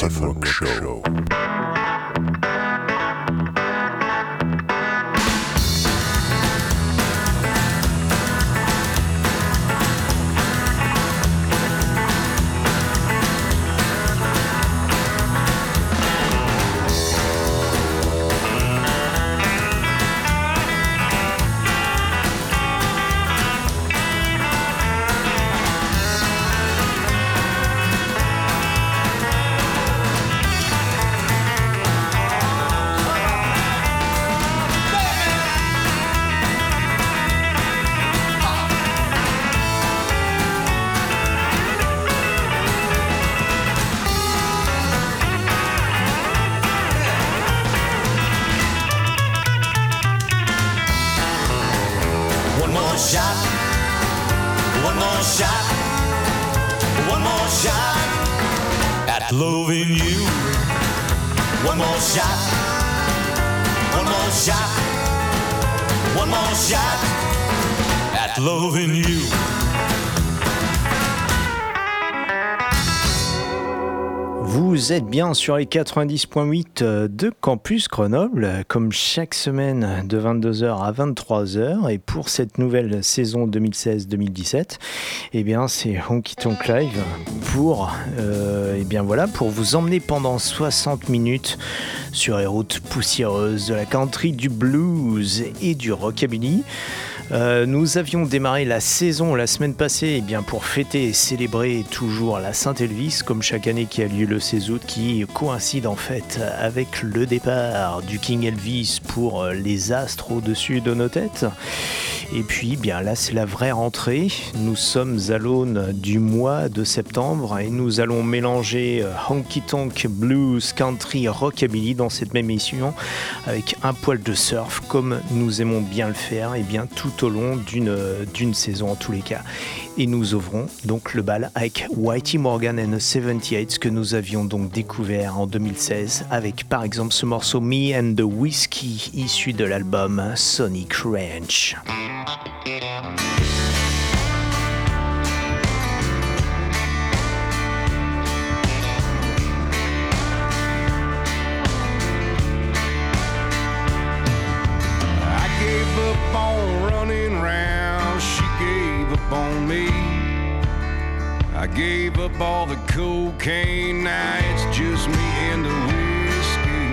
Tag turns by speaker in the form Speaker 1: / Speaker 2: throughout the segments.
Speaker 1: Stefan Rock
Speaker 2: Êtes bien sur les 90.8 de Campus Grenoble, comme chaque semaine de 22h à 23h. Et pour cette nouvelle saison 2016-2017, eh bien, c'est Honky Tonk Live pour, euh, eh bien voilà, pour vous emmener pendant 60 minutes sur les routes poussiéreuses de la country, du blues et du rockabilly. Euh, nous avions démarré la saison la semaine passée eh bien, pour fêter et célébrer toujours la Saint-Elvis, comme chaque année qui a lieu le 16 août, qui coïncide en fait avec le départ du King Elvis pour euh, les astres au-dessus de nos têtes. Et puis, bien là, c'est la vraie rentrée. Nous sommes à l'aune du mois de septembre et nous allons mélanger euh, honky tonk, blues, country, rockabilly dans cette même émission avec un poil de surf, comme nous aimons bien le faire, et bien tout au long d'une saison en tous les cas. Et nous ouvrons donc le bal avec Whitey Morgan and the 78 que nous avions donc découvert en 2016 avec par exemple ce morceau Me and the Whiskey issu de l'album Sonic Ranch.
Speaker 3: Gave up all the cocaine, now it's just me and the whiskey.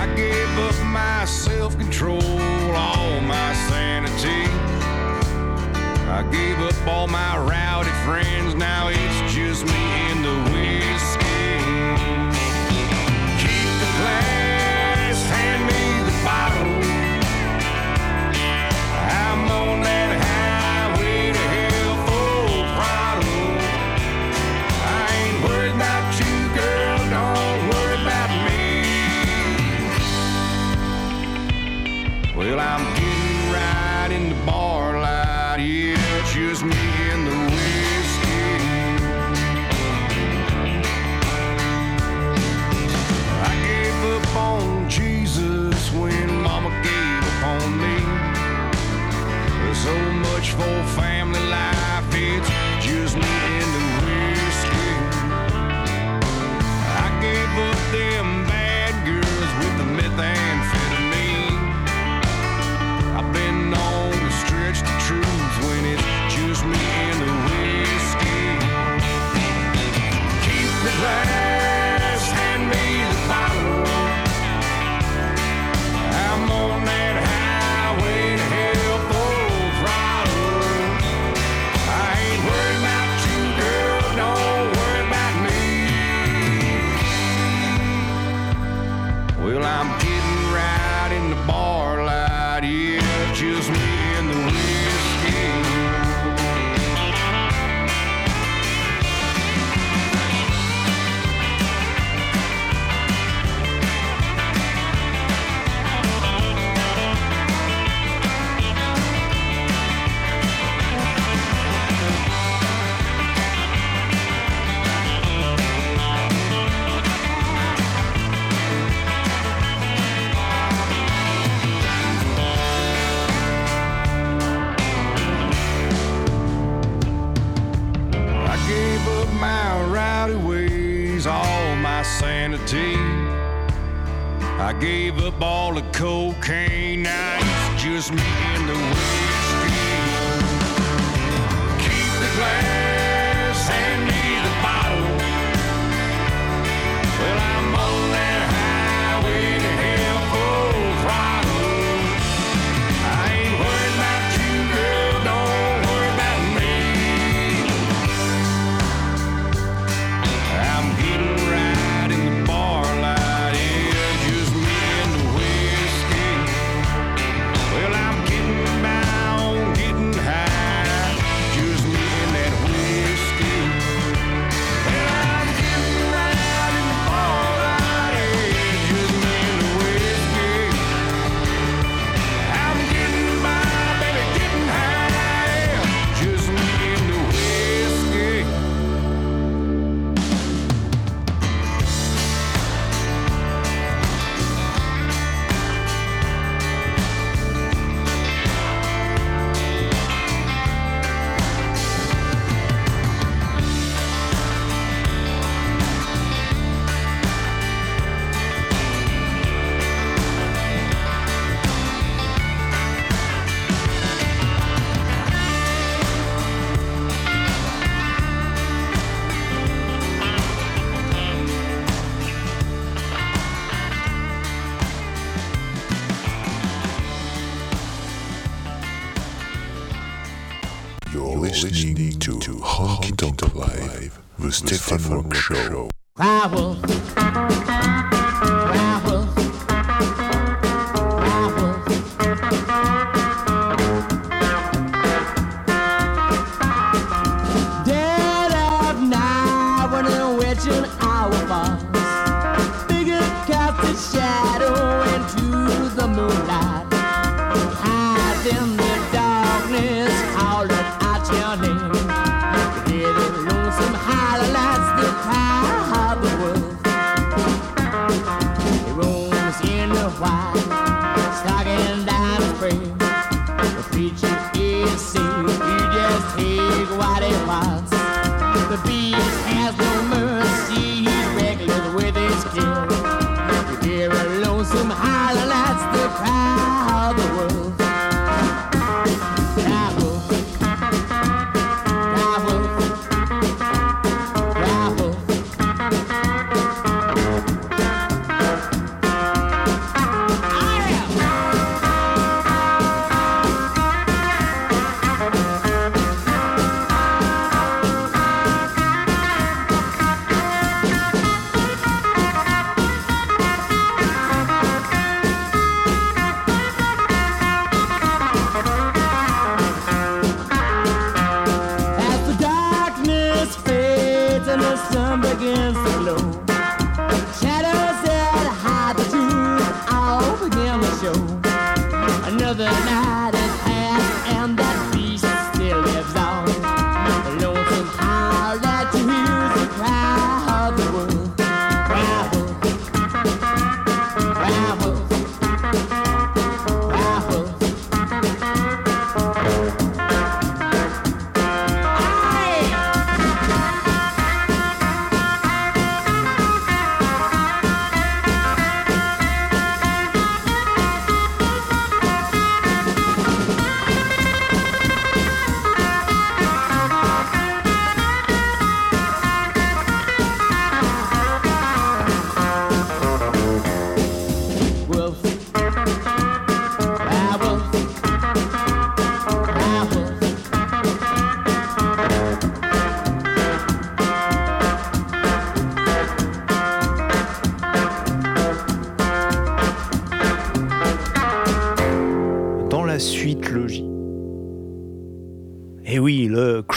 Speaker 3: I gave up my self control, all my sanity. I gave up all my rowdy friends, now it's Well, I'm getting right in the bar
Speaker 4: cocaine.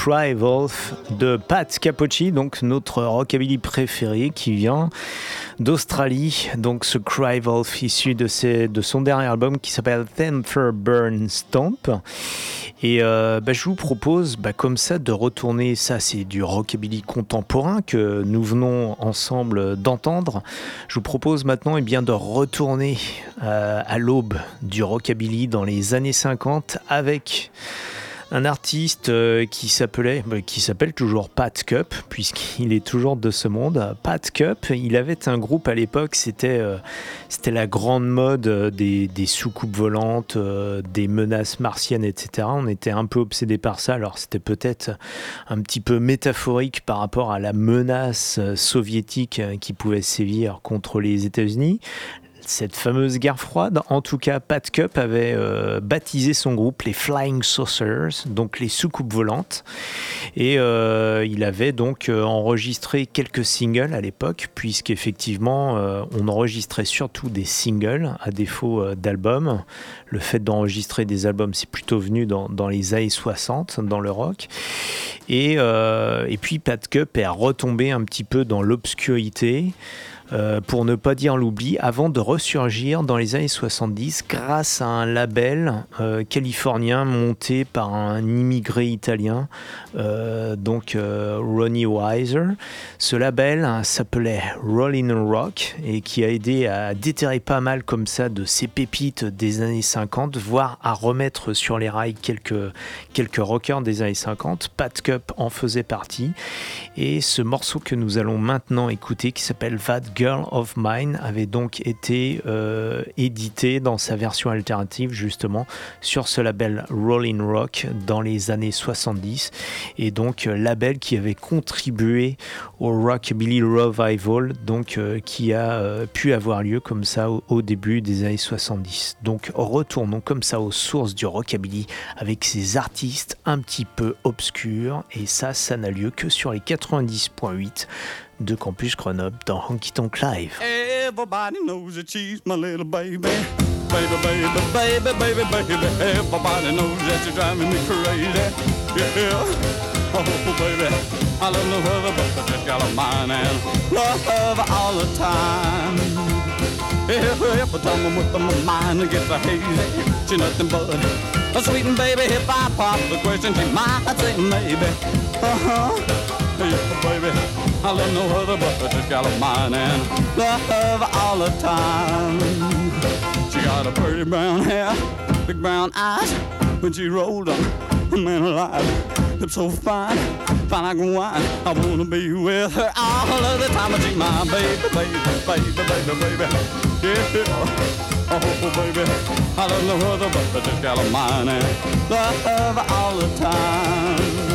Speaker 5: Cry Wolf
Speaker 2: de Pat Capocci, donc notre rockabilly préféré qui vient d'Australie. Donc ce Cry Wolf issu de, son dernier album qui s'appelle Temper Burn Stomp. Et euh, bah, je vous propose bah, comme ça de retourner, ça c'est du rockabilly contemporain que nous venons ensemble d'entendre. Je vous propose maintenant eh bien, de retourner euh, à l'aube du rockabilly dans les années 50 avec un artiste euh, qui s'appelait, bah, qui s'appelle toujours Pat Cup, puisqu'il est toujours de ce monde. Pat Cup, il avait un groupe à l'époque, c'était euh, la grande mode euh, des, des soucoupes volantes, des menaces martiennes, etc. On était un peu obsédé par ça. Alors c'était peut-être un petit peu métaphorique par rapport à la menace soviétique qui pouvait sévir contre les États-Unis cette fameuse guerre froide. En tout cas, Pat Cup avait euh, baptisé son groupe les Flying Saucers, donc les soucoupes volantes. Et euh, il avait donc euh, enregistré quelques singles à l'époque, puisqu'effectivement, on enregistrait surtout des singles à défaut d'albums. Le fait d'enregistrer des albums, c'est plutôt venu dans, les années 60, dans le rock. Et, et puis, Pat Cup est retombé un petit peu dans l'obscurité. Euh, pour ne pas dire l'oubli, avant de ressurgir dans les années 70 grâce à un label euh, californien monté par un immigré italien, euh, donc Ronnie Weiser. Ce label hein, s'appelait Rollin' Rock et qui a aidé à déterrer pas mal comme ça de ces pépites des années 50, voire à remettre sur les rails quelques, quelques rockers des années 50. Pat Cup en faisait partie. Et ce morceau que nous allons maintenant écouter qui s'appelle Vad Girl of Mine avait donc été euh, édité dans sa version alternative justement sur ce label Rolling Rock dans les années 70 et donc euh, label qui avait contribué au Rockabilly Revival donc euh, qui a pu avoir lieu comme ça au, début des années 70. Donc retournons comme ça aux sources du Rockabilly avec ces artistes un petit peu obscurs et ça ça n'a lieu que sur les 90.8 de Campus Grenoble dans Honky Tonk Live.
Speaker 6: Everybody knows that she's my little baby. Baby, baby, baby, baby, baby. Everybody knows that you're driving me crazy. Yeah. Oh, baby. I love no other but I just got a mind and love her all the time. Every time I'm with my mind it gets hazy. She's nothing but a sweet baby. If I pop the question, she might say maybe. Uh-huh. Yeah, baby, I love no other but this gal of mine and love all the time. She got a pretty brown hair, big brown eyes. When she rolled up, man alive, lips so fine, fine like wine. I wanna be with her all of the time. She's my baby, baby, baby, baby, baby. Yeah. Oh, baby, I love no other but this gal of mine and love all the time.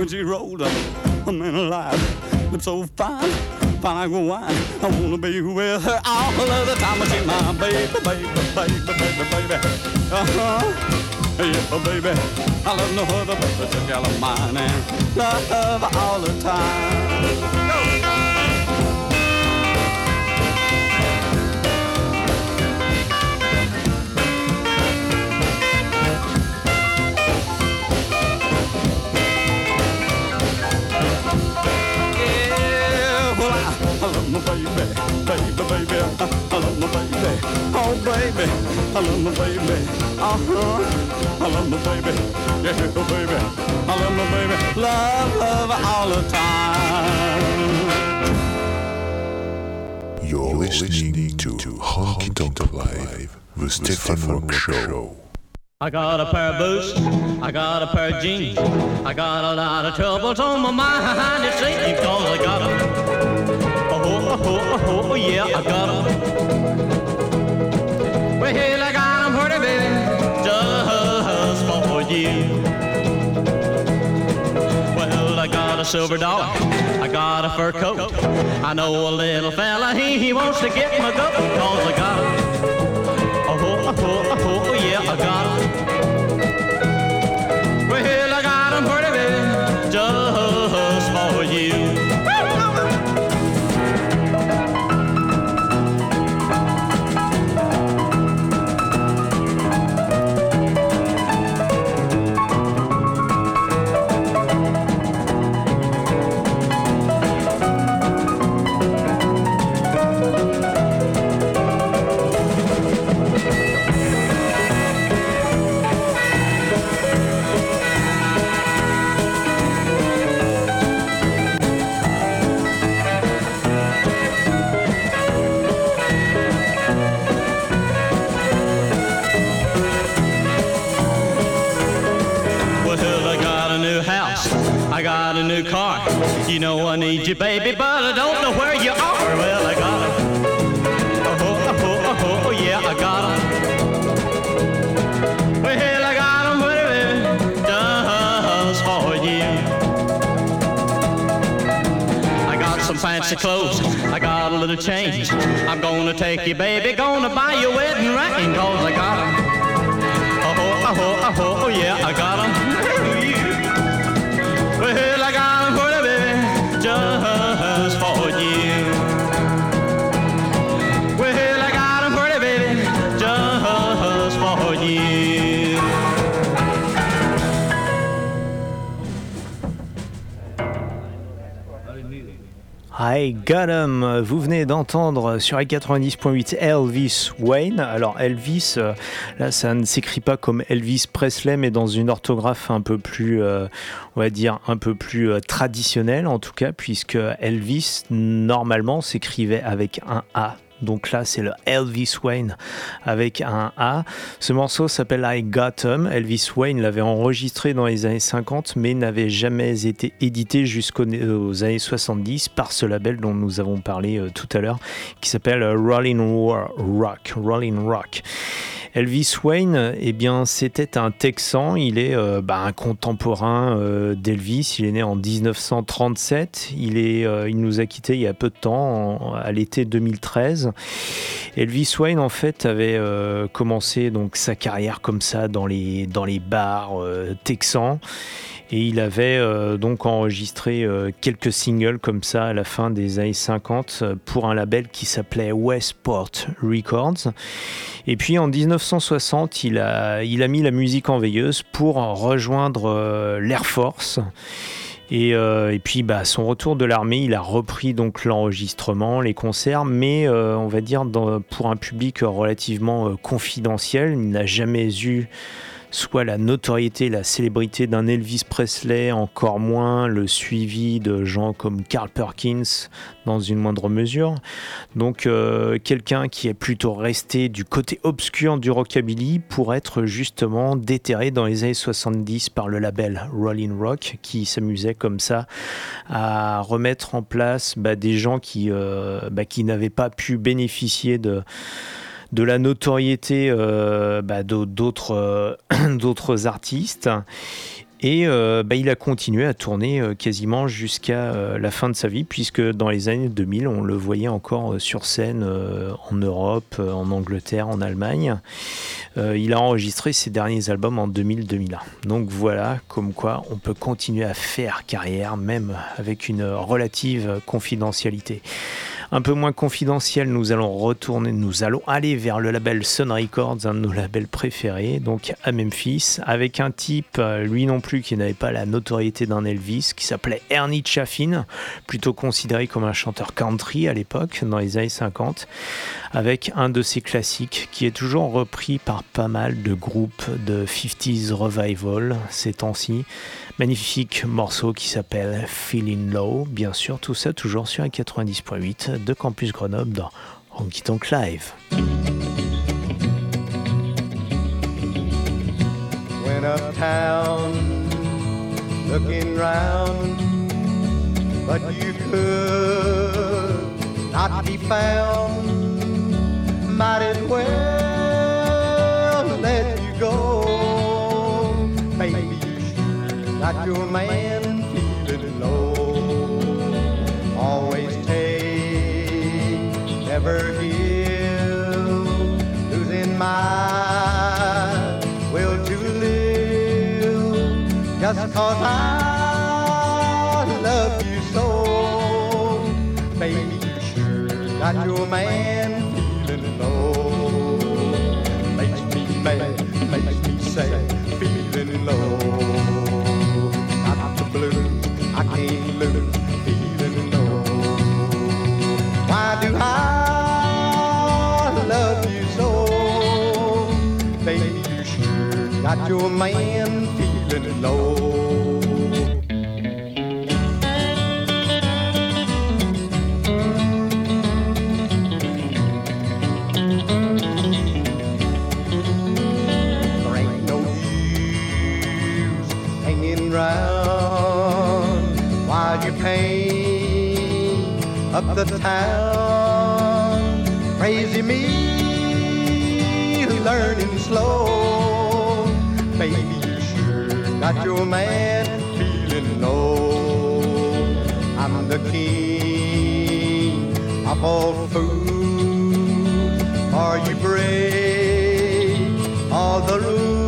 Speaker 6: When she rolled up, I'm in alive. Lips so fine, fine like wine. I wanna be with her all of the time. She's my baby, baby, baby, baby, baby. Uh-huh. Yeah, baby, I love no other but this gal of mine and love all the time. Baby, baby. I love my baby. Oh, baby, I love my baby. Uh huh. I love my baby. Yeah, baby. I love my baby. Love, love all the time.
Speaker 1: You're listening to Honky Tonk Live, the Stefan Rock Show.
Speaker 7: I got a pair of boots, I got a pair of jeans, I got a lot of troubles on my mind, it seems, cause I got them oh, oh, oh, yeah, I got them. Well, I got them pretty, baby, just for you. Well, I got a silver dog, I got a fur coat. I know a little fella, he, he wants to get my goat, cause I got him. Got 'em.
Speaker 2: Vous venez d'entendre sur les 90.8 Elvis Wayne. Alors Elvis, euh, là ça ne s'écrit pas comme Elvis Presley, mais dans une orthographe un peu plus, euh, dire un peu plus euh, traditionnelle en tout cas, puisque Elvis normalement s'écrivait avec un A. Donc là, c'est le Elvis Wayne avec un A. Ce morceau s'appelle I Got 'em. Elvis Wayne l'avait enregistré dans les années 50, mais n'avait jamais été édité jusqu'aux années 70 par ce label dont nous avons parlé euh, tout à l'heure, qui s'appelle euh, Rolling Rock. Rolling Rock. Elvis Wayne, eh bien, c'était un Texan. Il est euh, bah, un contemporain euh, d'Elvis. Il est né en 1937. Il, est, euh, il nous a quittés il y a peu de temps, à l'été 2013. Elvis Wayne, en fait, avait commencé donc sa carrière comme ça dans les, bars texans. Et il avait euh, donc enregistré euh, quelques singles comme ça à la fin des années 50 euh, pour un label qui s'appelait Westport Records. Et puis en 1960, il a, mis la musique en veilleuse pour rejoindre l'Air Force. Et, puis, bah, à son retour de l'armée, il a repris donc l'enregistrement, les concerts, mais on va dire pour un public relativement confidentiel. Il n'a jamais eu soit la notoriété, la célébrité d'un Elvis Presley, encore moins le suivi de gens comme Carl Perkins dans une moindre mesure. Donc euh, quelqu'un qui est plutôt resté du côté obscur du rockabilly pour être justement déterré dans les années 70 par le label Rolling Rock qui s'amusait comme ça à remettre en place bah, des gens euh, bah, qui n'avaient pas pu bénéficier de de la notoriété euh, bah, euh, d'autres artistes. Et euh, bah, il a continué à tourner quasiment jusqu'à la fin de sa vie, puisque dans les années 2000, on le voyait encore sur scène en Europe, en Angleterre, en Allemagne. Il a enregistré ses derniers albums en 2000-2001. Donc voilà, comme quoi on peut continuer à faire carrière, même avec une relative confidentialité un peu moins confidentiel, nous allons retourner, nous allons aller vers le label Sun Records, un de nos labels préférés, donc à Memphis, avec un type, euh, lui non plus, qui n'avait pas la notoriété d'un Elvis, qui s'appelait Ernie Chaffin, plutôt considéré comme un chanteur country à l'époque, dans les années 50, avec un de ses classiques qui est toujours repris par pas mal de groupes de 50s revival ces temps-ci. Magnifique morceau qui s'appelle Feeling Low, bien sûr, tout ça toujours sur un 90.8 de Campus Grenoble dans Honky Tonk Live.
Speaker 8: Got your man feeling low. Always take, never give, losing my will to live just cause I love you so. Baby, you sure got your man feeling low. Makes me mad, makes me sad, feeling low. Feeling low. Why do I love you so? Baby, you sure got your man feeling low. Town. Crazy me, learning slow. Baby, you sure got your man feeling low. I'm the king of all fools. Are you break all the rules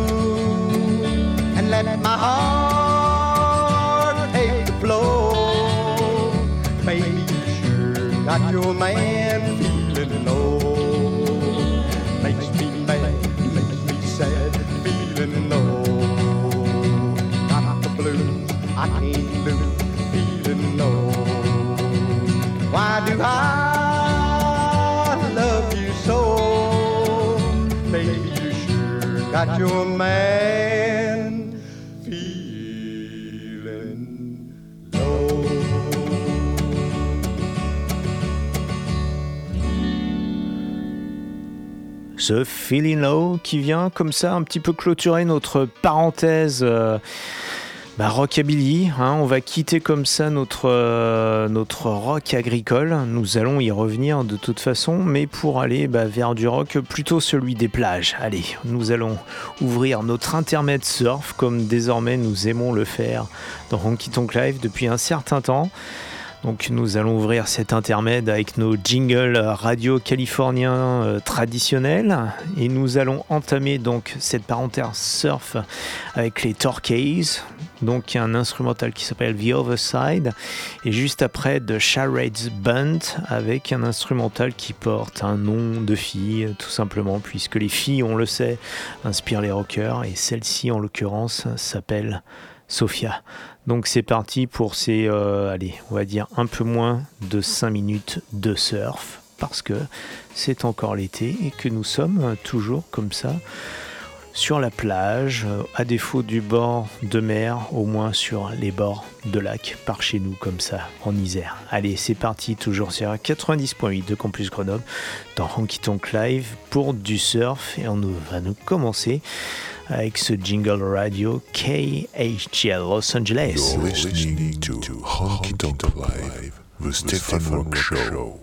Speaker 8: your man feeling low. Makes me mad, makes me sad, feeling low. Got the blues, I can't lose, feeling low. Why do I love you so? Baby, you sure got your man
Speaker 2: The Feeling Low qui vient comme ça un petit peu clôturer notre parenthèse euh, bah, rockabilly. hein. on va quitter comme ça notre, euh, notre rock agricole. Nous allons y revenir de toute façon, mais pour aller bah, vers du rock plutôt celui des plages. Allez, nous allons ouvrir notre intermède surf comme désormais nous aimons le faire dans Honky Tonk Live depuis un certain temps. Donc nous allons ouvrir cet intermède avec nos jingles radio californiens euh, traditionnels. Et nous allons entamer donc cette parenthèse surf avec les Torquays, donc un instrumental qui s'appelle The Other Side. Et juste après The Charades Band avec un instrumental qui porte un nom de fille tout simplement puisque les filles on le sait inspirent les rockers. Et celle-ci en l'occurrence s'appelle Sophia. Donc c'est parti pour ces, euh, allez, on va dire un peu moins de 5 minutes de surf, parce que c'est encore l'été et que nous sommes toujours comme ça sur la plage, euh, à défaut du bord de mer, au moins sur les bords de lac, par chez nous comme ça, en Isère. Allez, c'est parti, toujours sur 90.8 de Campus Grenoble, dans Honky Tonk Live pour du surf, et on va nous commencer avec ce jingle radio KHL Los Angeles.
Speaker 1: The Show.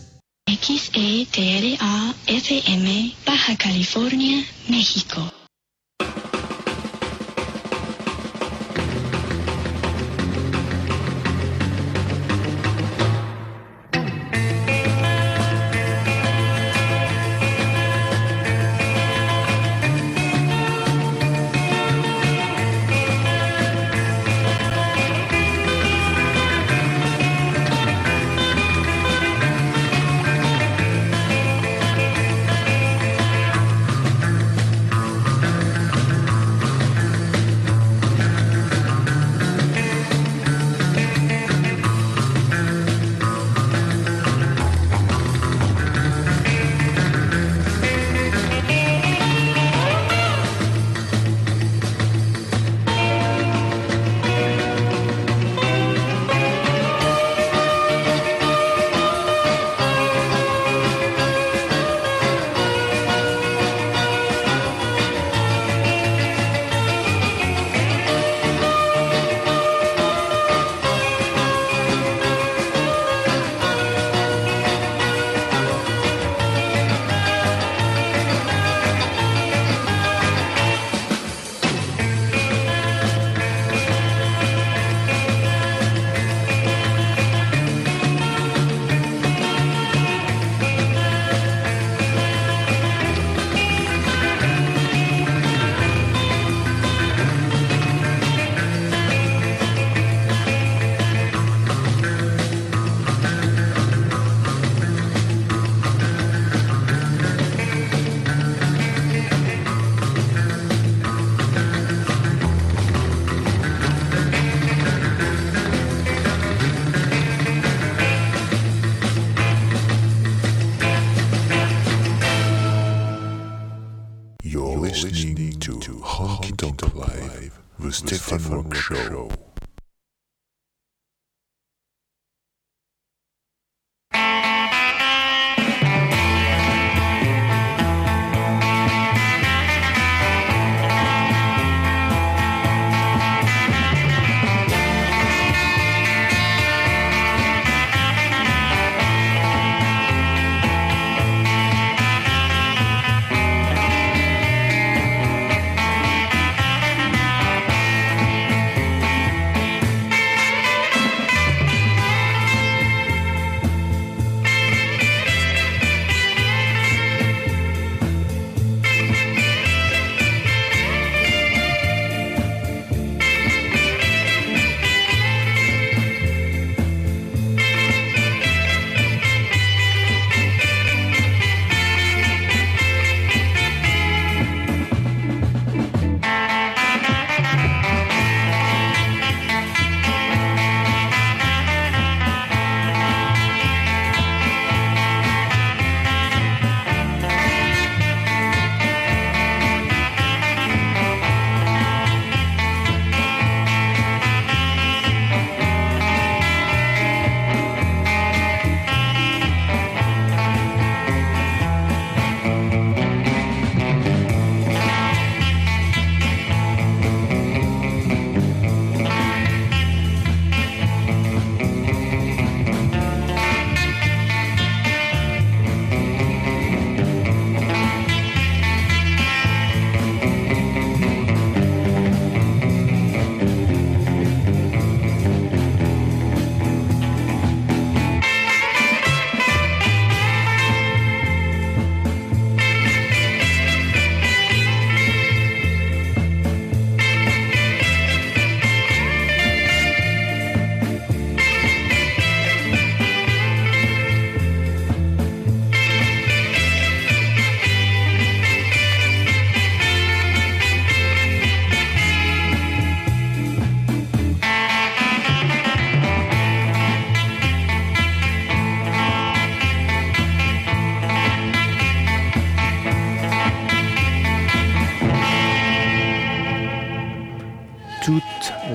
Speaker 9: XETRA FM Baja California, México.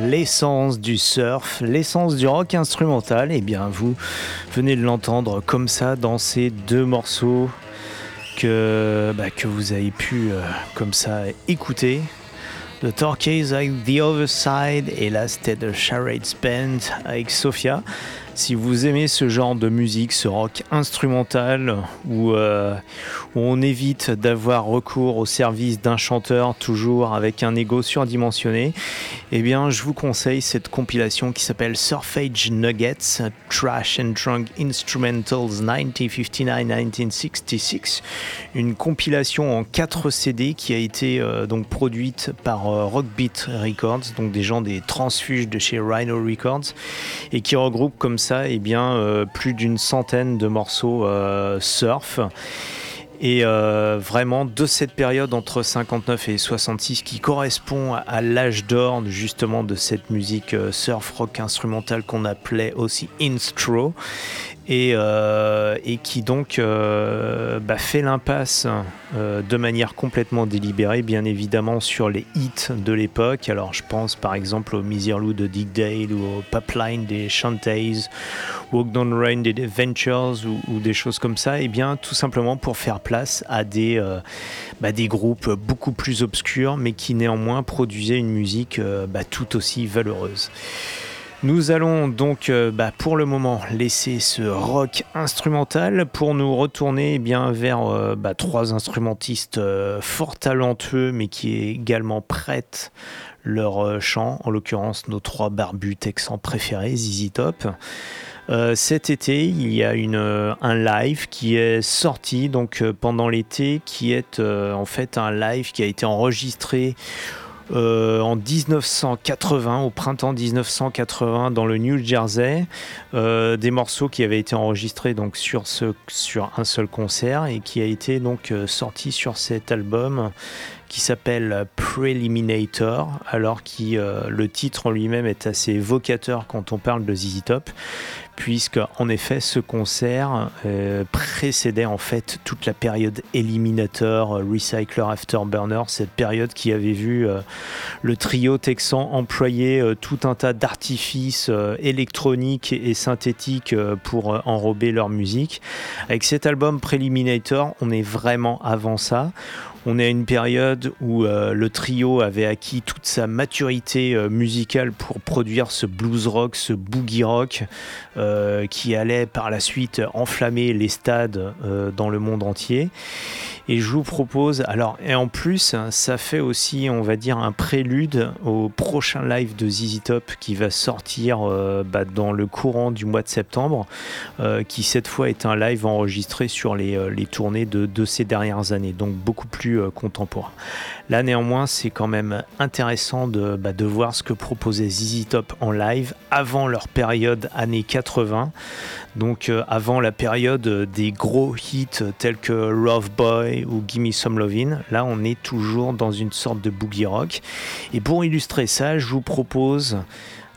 Speaker 2: L'essence du surf, l'essence du rock instrumental, et eh bien vous venez de l'entendre comme ça dans ces deux morceaux que, bah, que vous avez pu euh, comme ça écouter. The Torquays avec The Other Side et là c'était The Charades Band avec Sophia. Si vous aimez ce genre de musique, ce rock instrumental, où, euh, où on évite d'avoir recours au service d'un chanteur toujours avec un ego surdimensionné, eh bien je vous conseille cette compilation qui s'appelle Surfage Nuggets, Trash and Drunk Instrumentals 1959-1966, une compilation en 4 CD qui a été euh, donc produite par euh, Rockbeat Records, donc des gens des transfuges de chez Rhino Records, et qui regroupe comme ça eh bien, euh, plus d'une centaine de morceaux euh, surf. Et euh, vraiment de cette période entre 59 et 66 qui correspond à l'âge d'or justement de cette musique surf rock instrumentale qu'on appelait aussi instro et, euh, et qui donc euh, bah, fait l'impasse euh, de manière complètement délibérée, bien évidemment, sur les hits de l'époque. Alors je pense par exemple au Miserlou de Dick Dale ou au Pipeline des Shantays, Walk Down Rain des Ventures ou, des choses comme ça. Et bien tout simplement pour faire place à des, bah, des groupes beaucoup plus obscurs mais qui néanmoins produisaient une musique bah, tout aussi valeureuse. Nous allons donc euh, bah, pour le moment laisser ce rock instrumental pour nous retourner eh bien vers euh, bah, trois instrumentistes euh, fort talentueux mais qui également prêtent leur chant, en l'occurrence nos trois barbus texans préférés, ZZ Top. cet été, il y a une, un live qui est sorti donc pendant l'été, qui est en fait un live qui a été enregistré euh, en 1980, au printemps 1980, dans le New Jersey, euh, des morceaux qui avaient été enregistrés donc sur, ce, sur un seul concert et qui a été donc euh, sorti sur cet album qui s'appelle Preliminator, alors que le titre en lui-même est assez évocateur quand on parle de ZZ Top, puisque en effet ce concert euh, précédait en fait toute la période Eliminator, euh, Recycler, Afterburner, cette période qui avait vu euh, le trio texan employer tout un tas d'artifices électroniques et synthétiques euh, pour enrober leur musique. Avec cet album Preliminator, on est vraiment avant ça. On est à une période où euh, le trio avait acquis toute sa maturité euh, musicale pour produire ce blues rock, ce boogie rock, euh, qui allait par la suite enflammer les stades dans le monde entier. Et je vous propose, alors, et en plus, ça fait aussi, on va dire, un prélude au prochain live de ZZ Top qui va sortir bah, dans le courant du mois de septembre, qui cette fois est un live enregistré sur les, les tournées de, de ces dernières années, donc beaucoup plus euh, contemporain. Là, néanmoins, c'est quand même intéressant de, bah, de voir ce que proposait ZZ Top en live avant leur période années 80. Donc euh, avant la période des gros hits tels que Love Boy ou Gimme Some Lovin', là on est toujours dans une sorte de boogie rock. Et pour illustrer ça, je vous propose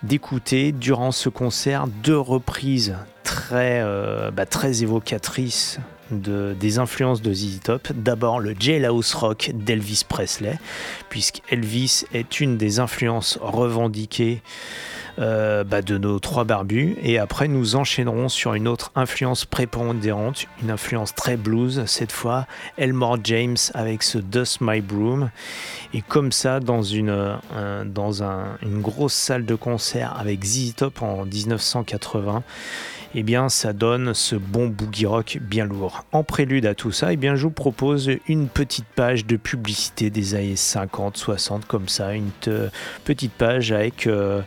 Speaker 2: d'écouter durant ce concert deux reprises très, euh, bah, très évocatrices de- des influences de ZZ Top. D'abord le jailhouse rock d'Elvis Presley, puisque Elvis est une des influences revendiquées euh, bah, de nos trois barbus. Et après, nous enchaînerons sur une autre influence prépondérante, une influence très blues, cette fois Elmore James avec ce Dust My Broom. Et comme ça, dans une, une grosse salle de concert avec ZZ Top en 1980, eh bien, ça donne ce bon boogie rock bien lourd. En prélude à tout ça, eh bien, je vous propose une petite page de publicité des années 50, 60, comme ça, une te- petite page avec euh,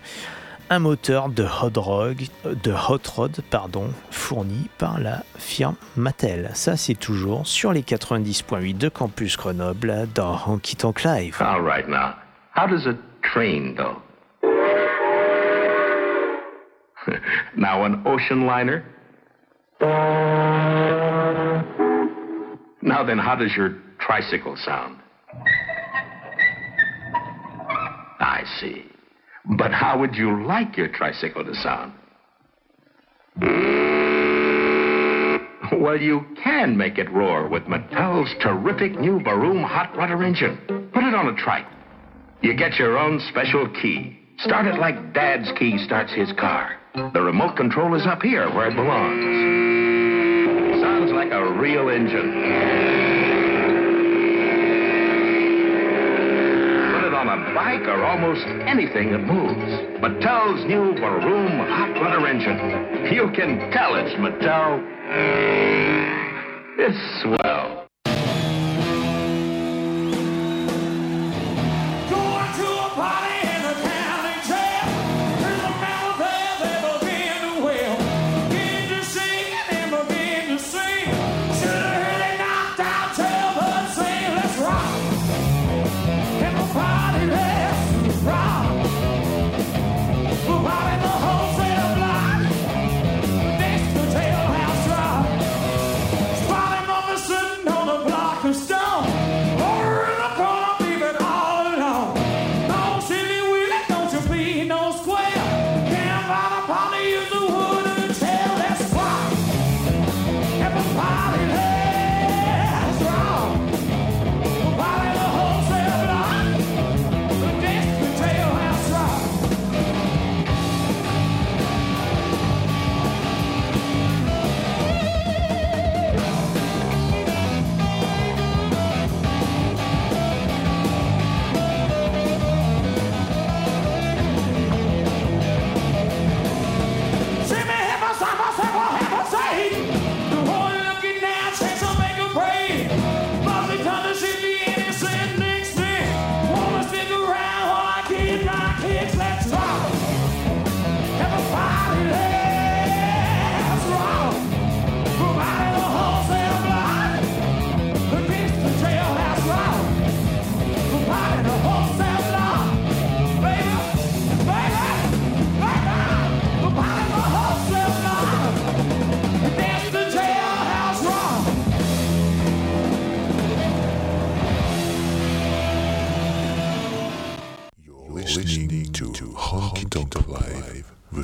Speaker 2: un moteur de hot rod, de hot rod pardon, fourni par la firme Mattel. Ça, c'est toujours sur les 90.8 de Campus Grenoble dans Honky Tonk Live.
Speaker 10: All right now. How does a train? now an ocean liner? Now then, how does your tricycle sound? I see. But how would you like your tricycle to sound? Well, you can make it roar with Mattel's terrific new Baroom hot rudder engine. Put it on a trike. You get your own special key. Start it like Dad's key starts his car. The remote control is up here where it belongs. Sounds like a real engine. Put it on a bike or almost anything that moves. Mattel's new Baroom hot rudder engine. You can tell it's Mattel. It's swell.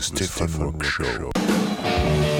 Speaker 1: Stefan Rock Show.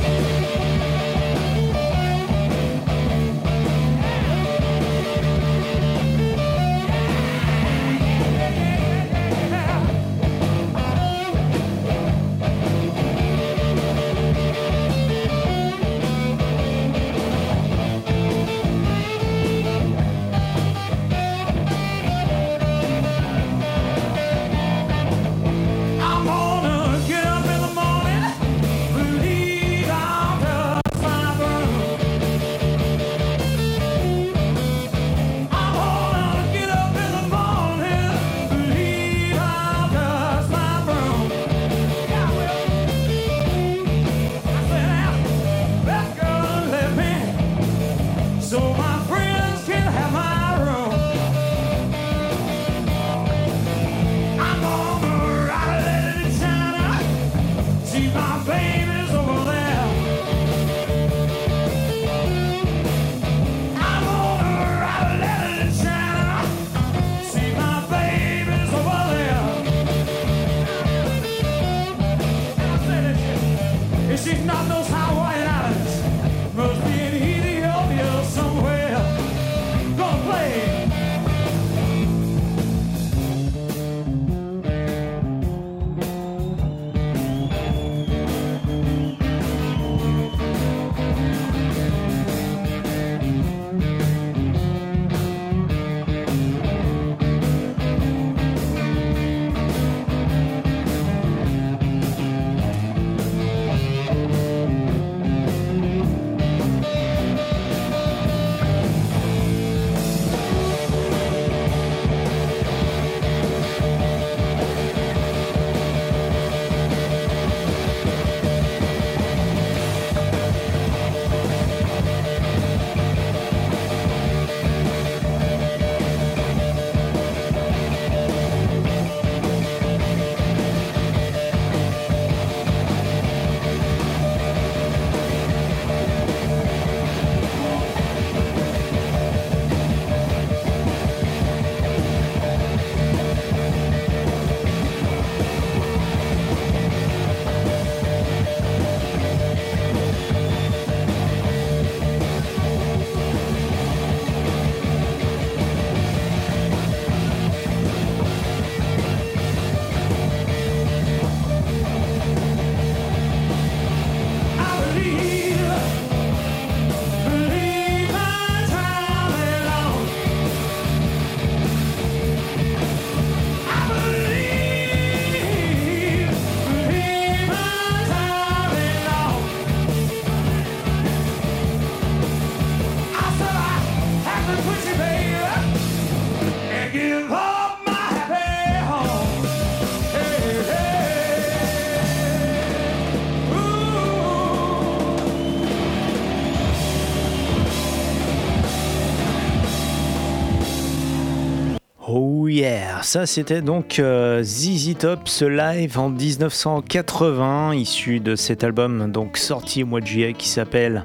Speaker 2: Ça c'était donc euh, ZZ Top, ce live en 1980, issu de cet album donc sorti au mois de juillet qui s'appelle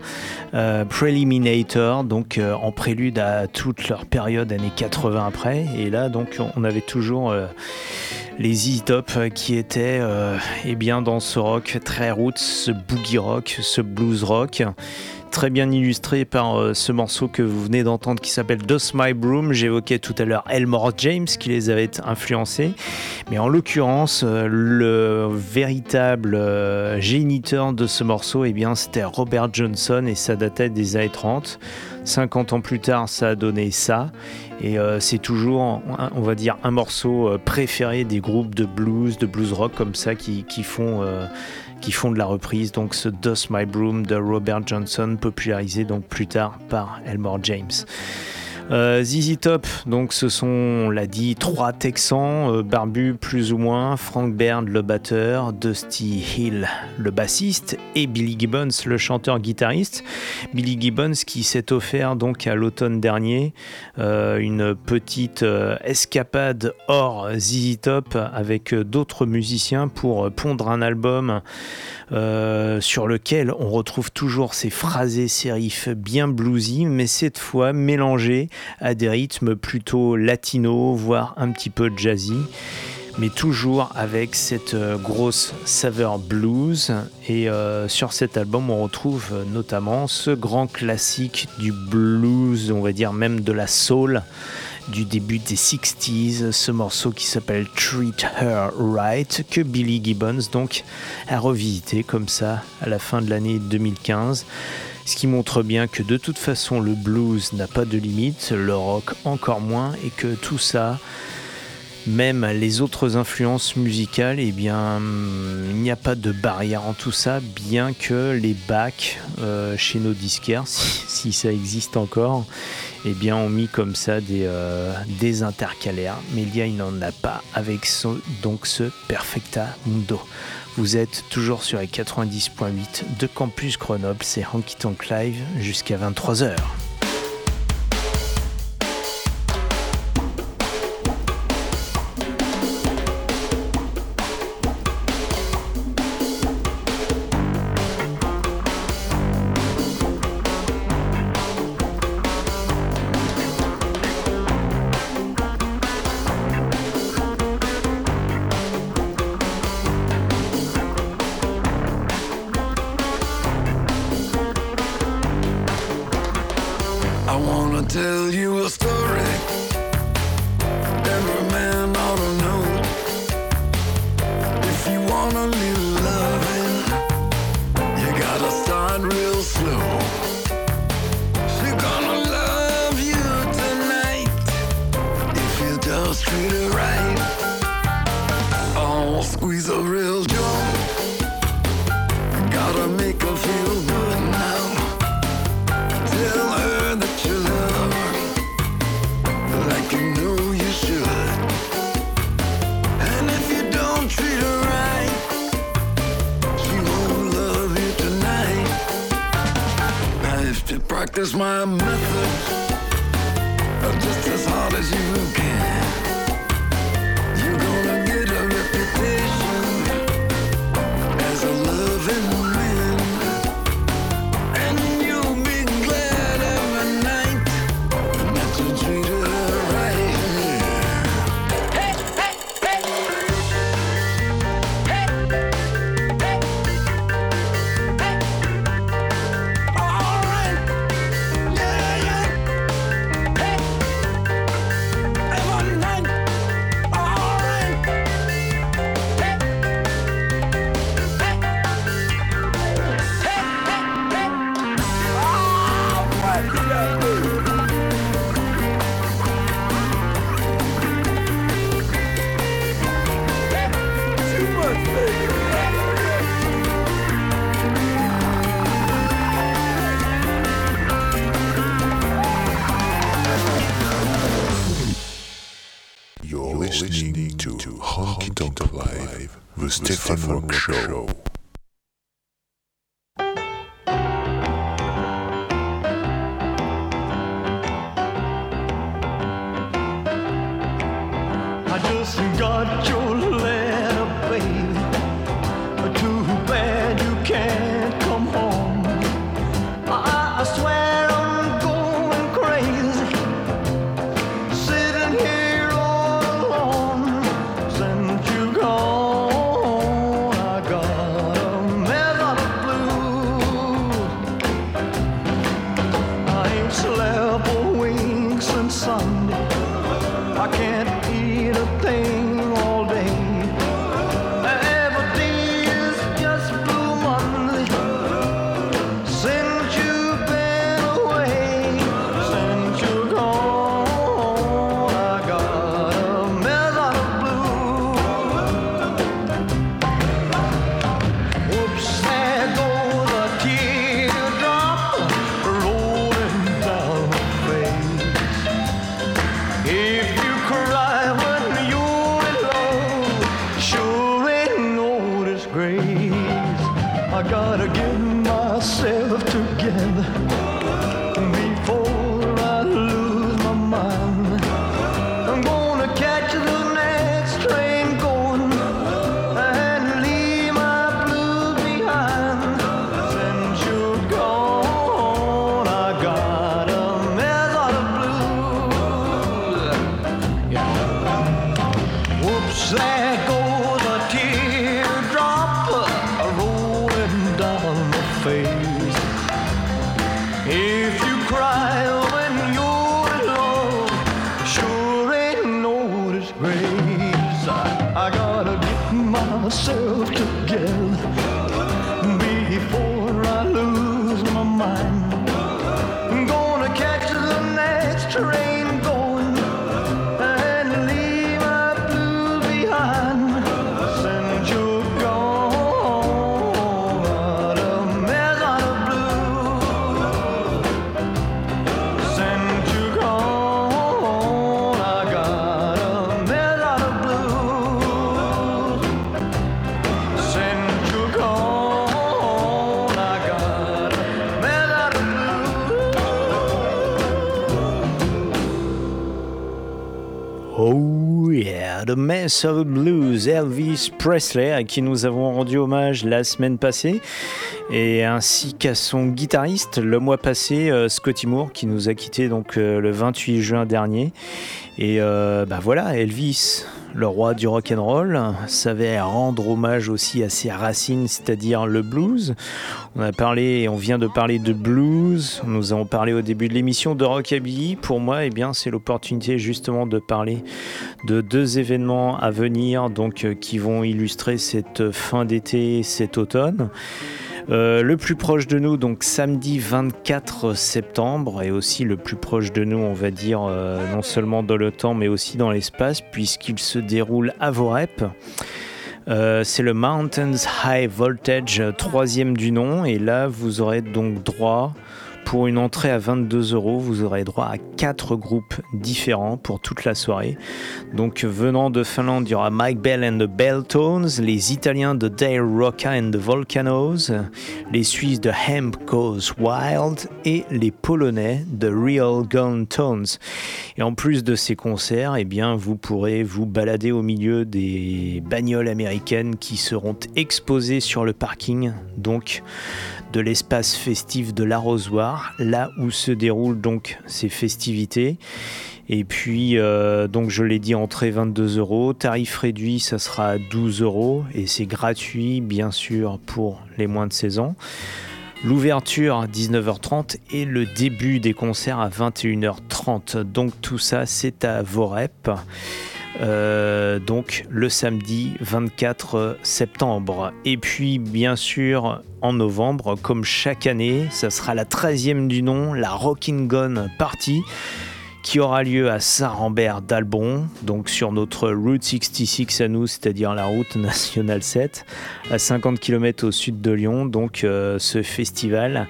Speaker 2: euh, Preliminator, donc euh, en prélude à toute leur période années 80 après. Et là donc on avait toujours les ZZ Top euh, qui étaient euh, eh bien dans ce rock très roots, ce boogie rock, ce blues rock très bien illustré par euh, ce morceau que vous venez d'entendre qui s'appelle Dust My Broom. J'évoquais tout à l'heure Elmore James qui les avait influencés. Mais en l'occurrence, le véritable géniteur de ce morceau, eh c'était Robert Johnson et ça datait des années 30. 50 ans plus tard, ça a donné ça. Et euh, c'est toujours, on va dire, un morceau euh, préféré des groupes de blues, de blues rock comme ça qui, euh, font de la reprise. Donc ce Dust My Broom de Robert Johnson, popularisé donc plus tard par Elmore James. Euh, ZZ Top, donc ce sont, on l'a dit, trois Texans, euh, barbus plus ou moins, Frank Baird le batteur, Dusty Hill le bassiste. Et Billy Gibbons le chanteur-guitariste. Billy Gibbons qui s'est offert donc à l'automne dernier euh, une petite euh, escapade hors ZZ Top avec d'autres musiciens pour pondre un album euh, sur lequel on retrouve toujours ces phrasés, ces riffs bien bluesy, mais cette fois mélangés à des rythmes plutôt latinos, voire un petit peu jazzy. mais toujours avec cette euh, grosse saveur blues. Et euh, sur cet album, on retrouve notamment ce grand classique du blues, on va dire même de la soul du début des 60s, ce morceau qui s'appelle Treat Her Right, que Billy Gibbons donc a revisité comme ça à la fin de l'année 2015. Ce qui montre bien que de toute façon le blues n'a pas de limite, le rock encore moins, et que tout ça, même les autres influences musicales, eh bien, il n'y a pas de barrière en tout ça, bien que les bacs euh, chez nos disquaires, si ça existe encore, eh bien, ont mis comme ça des, euh, des intercalaires. Mais il n'en a pas avec ce, donc ce Perfecta Mundo. Vous êtes toujours sur les 90.8 de Campus Grenoble, c'est Honky Tonk Live jusqu'à 23h.
Speaker 1: The
Speaker 11: Mess of Blues,
Speaker 2: Elvis Presley, à qui nous avons rendu hommage la semaine passée, et ainsi qu'à son guitariste le mois passé, euh, Scotty Moore, qui nous a quitté donc euh, le 28 juin dernier. Et euh, bah voilà, Elvis, le roi du rock and roll, savait rendre hommage aussi à ses racines, c'est-à-dire le blues. On a parlé, on vient de parler de blues. Nous avons parlé au début de l'émission de rockabilly. Pour moi, eh bien, c'est l'opportunité justement de parler de deux événements à venir, donc euh, qui vont illustrer cette fin d'été, cet automne. Euh, le plus proche de nous, donc samedi 24 septembre, et aussi le plus proche de nous, on va dire, euh, non seulement dans le temps, mais aussi dans l'espace, puisqu'il se déroule à Vorep. Euh, c'est le Mountains High Voltage, troisième du nom, et là vous aurez donc droit pour une entrée à 22 euros, vous aurez droit à quatre groupes différents pour toute la soirée. Donc venant de Finlande, il y aura Mike Bell and the Belltones, les Italiens de Dale Rocca and the Volcanoes, les Suisses de Hemp Goes Wild et les Polonais de Real Gun Tones. Et en plus de ces concerts, eh bien, vous pourrez vous balader au milieu des bagnoles américaines qui seront exposées sur le parking. Donc de l'espace festif de l'arrosoir, là où se déroulent donc ces festivités. Et puis, euh, donc je l'ai dit, entrée 22 euros, tarif réduit, ça sera à 12 euros, et c'est gratuit, bien sûr, pour les moins de 16 ans. L'ouverture à 19h30 et le début des concerts à 21h30. Donc tout ça, c'est à Vorep. Euh, donc le samedi 24 septembre. Et puis bien sûr en novembre, comme chaque année, ça sera la 13e du nom, la Rockin' Gun Party qui aura lieu à Saint-Rambert d'Albon, donc sur notre Route 66 à nous, c'est-à-dire la route nationale 7, à 50 km au sud de Lyon. Donc euh, ce festival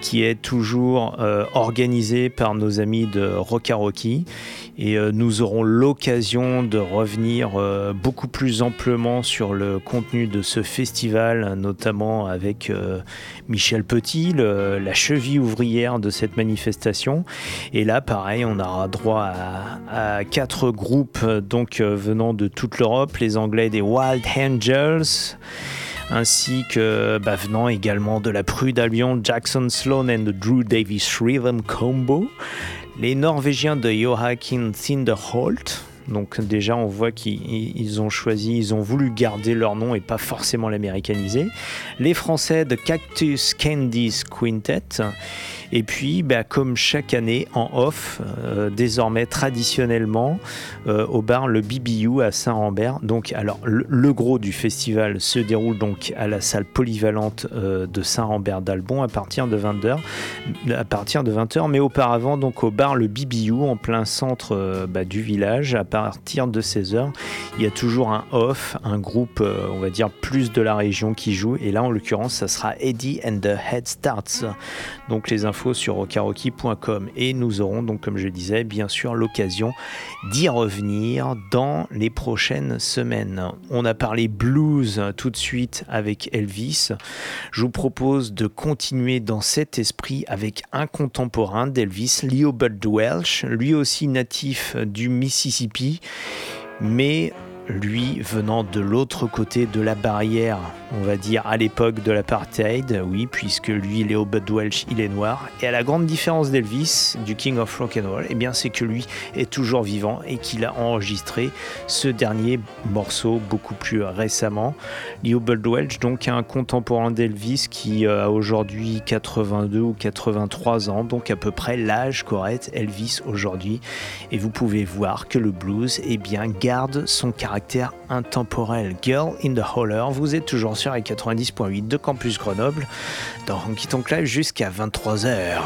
Speaker 2: qui est toujours euh, organisé par nos amis de Rockarocky. Et euh, nous aurons l'occasion de revenir euh, beaucoup plus amplement sur le contenu de ce festival, notamment avec euh, Michel Petit, la cheville ouvrière de cette manifestation. Et là, pareil, on aura droit à, quatre groupes donc venant de toute l'Europe, les Anglais des Wild Angels ainsi que bah, venant également de la Prude à Jackson Sloan and the Drew Davis Rhythm Combo, les Norvégiens de Joachim Thinderholt. Donc déjà on voit qu'ils ils ont choisi, ils ont voulu garder leur nom et pas forcément l'américaniser. Les Français de Cactus Candies Quintet. Et puis, bah, comme chaque année, en off, euh, désormais traditionnellement, euh, au bar Le BBU à Saint-Rambert. Donc, alors, le, gros du festival se déroule donc à la salle polyvalente euh, de Saint-Rambert d'Albon à partir de 20h. À partir de 20h, mais auparavant, donc au bar Le BBU en plein centre bah, du village, à partir de 16h, il y a toujours un off, un groupe, euh, on va dire, plus de la région qui joue. Et là, en l'occurrence, ça sera Eddie and the Head Starts. Donc, les infos sur rockarocky.com. Et nous aurons donc, comme je disais, bien sûr l'occasion d'y revenir dans les prochaines semaines. On a parlé blues tout de suite avec Elvis. Je vous propose de continuer dans cet esprit avec un contemporain d'Elvis, Leo Bud Welch, lui aussi natif du Mississippi, mais lui venant de l'autre côté de la barrière, on va dire à l'époque de l'apartheid, oui, puisque lui, Léo Bud Welch, il est noir. Et à la grande différence d'Elvis, du King of Rock and Roll, eh bien, c'est que lui est toujours vivant et qu'il a enregistré ce dernier morceau beaucoup plus récemment. Léo Bud Welch, donc un contemporain d'Elvis qui euh, a aujourd'hui 82 ou 83 ans, donc à peu près l'âge qu'aurait Elvis aujourd'hui. Et vous pouvez voir que le blues, eh bien, garde son caractère intemporel. Girl in the Holler, vous êtes toujours sur les 90.8 de Campus Grenoble dans Honky Tonk Live jusqu'à 23h.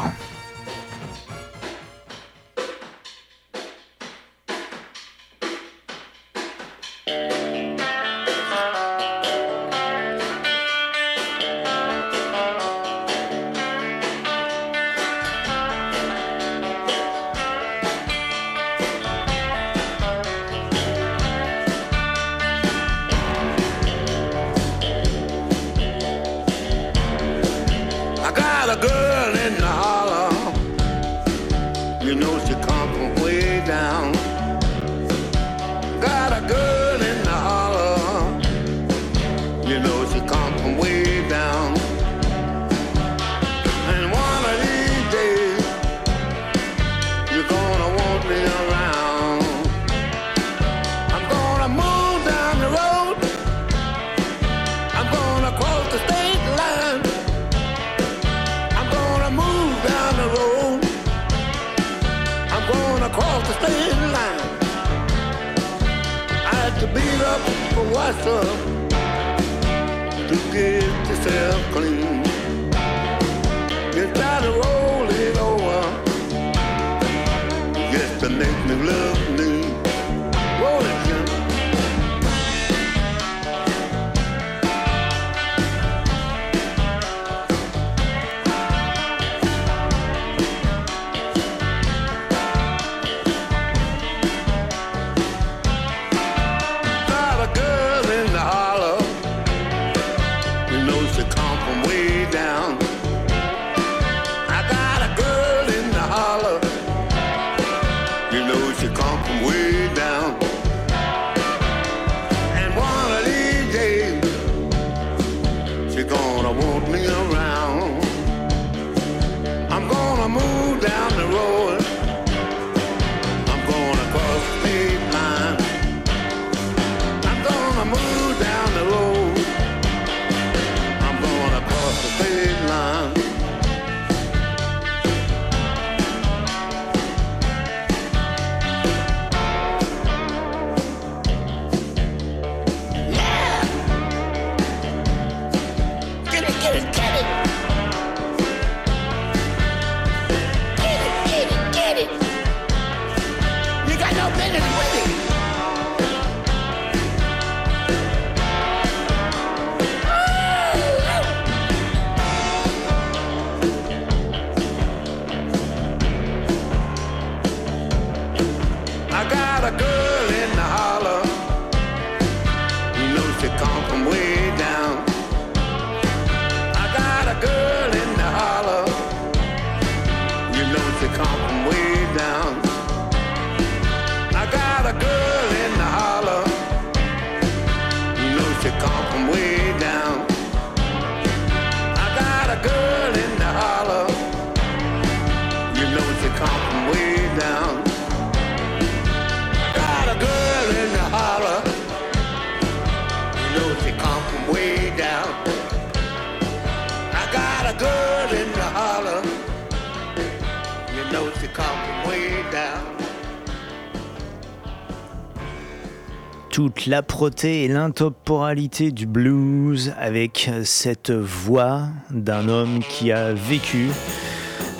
Speaker 2: Toute l'âpreté et l'intemporalité du blues avec cette voix d'un homme qui a vécu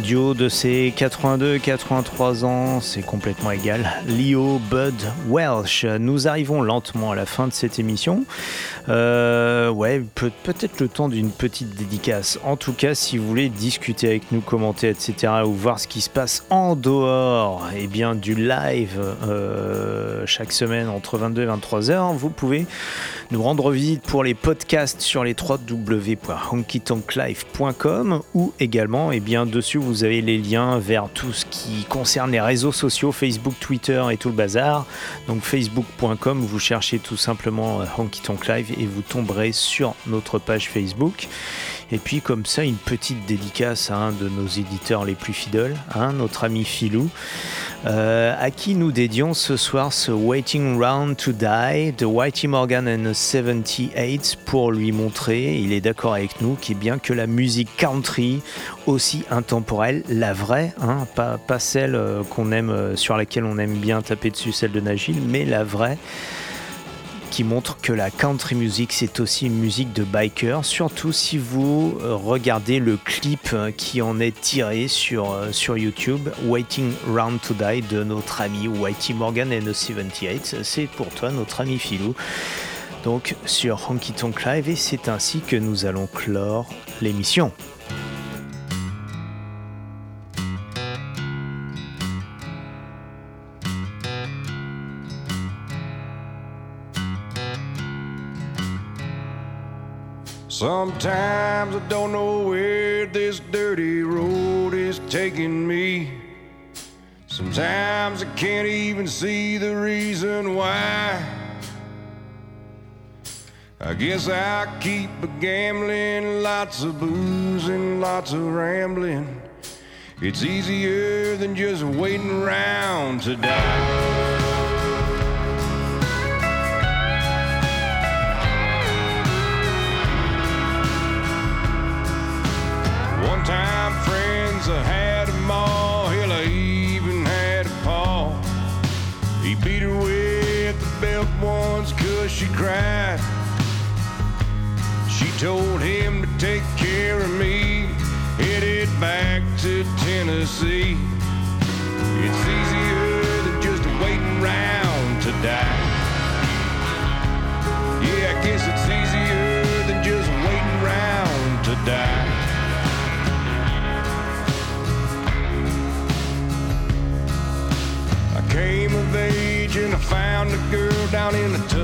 Speaker 2: du de ses 82-83 ans, c'est complètement égal. Leo Bud Welsh. Nous arrivons lentement à la fin de cette émission. Euh, ouais, peut- peut-être le temps d'une petite dédicace. En tout cas, si vous voulez discuter avec nous, commenter, etc., ou voir ce qui se passe en dehors, et bien du live euh, chaque semaine entre 22 et 23 heures, vous pouvez nous rendre visite pour les podcasts sur les www.honkytonklife.com ou également, et bien dessus, vous avez les liens vers tout ce qui concerne les réseaux sociaux, Facebook, Twitter et tout le bazar. Donc facebook.com, vous cherchez tout simplement euh, Honky Tonk Live et vous tomberez sur notre page Facebook. Et puis comme ça, une petite dédicace à un de nos éditeurs les plus fidèles, hein, notre ami Philou, euh, à qui nous dédions ce soir ce Waiting Round to Die de Whitey Morgan and the 78 pour lui montrer, il est d'accord avec nous, qu'il est bien que la musique country, aussi intemporelle, la vraie, hein, pas, pas celle euh, qu'on aime, euh, sur laquelle on aime bien taper dessus, celle de Nagil, mais la vraie, qui montre que la country music c'est aussi une musique de biker, surtout si vous euh, regardez le clip euh, qui en est tiré sur, euh, sur YouTube, Waiting Round to Die de notre ami Whitey Morgan and the 78. C'est pour toi, notre ami Philou. Donc sur Honky Tonk Live, et c'est ainsi que nous allons clore l'émission.
Speaker 3: Sometimes I don't know where this dirty road is taking me. Sometimes I can't even see the reason why. I guess I keep a gambling, lots of booze and lots of rambling. It's easier than just waiting around to die. I had all, hell I even had a paw. He beat her with the belt once cause she cried. She told him to take care of me, headed back to Tennessee. It's down in the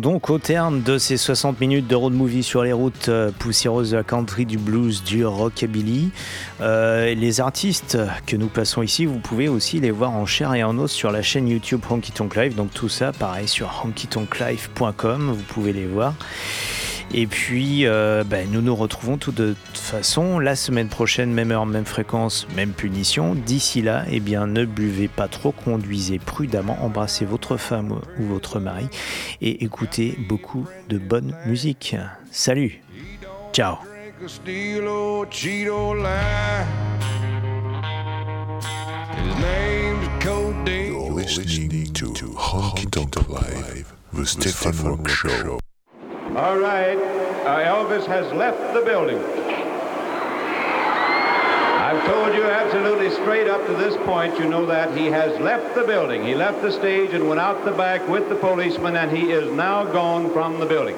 Speaker 2: donc au terme de ces 60 minutes de road movie sur les routes euh, poussiéreuses de la country, du blues, du rockabilly. Euh, les artistes que nous passons ici, vous pouvez aussi les voir en chair et en os sur la chaîne YouTube Honky Tonk Live. Donc tout ça, pareil, sur honkytonklive.com, vous pouvez les voir. Et puis, euh, ben, nous nous retrouvons de toute façon la semaine prochaine, même heure, même fréquence, même punition. D'ici là, eh bien, ne buvez pas trop, conduisez prudemment, embrassez votre femme ou votre mari et écoutez beaucoup de bonne musique. Salut, ciao.
Speaker 12: All right, uh, Elvis has left the building. I've told you absolutely straight up to this point, you know that he has left the building. He left the stage and went out the back with the policeman, and he is now gone from the building.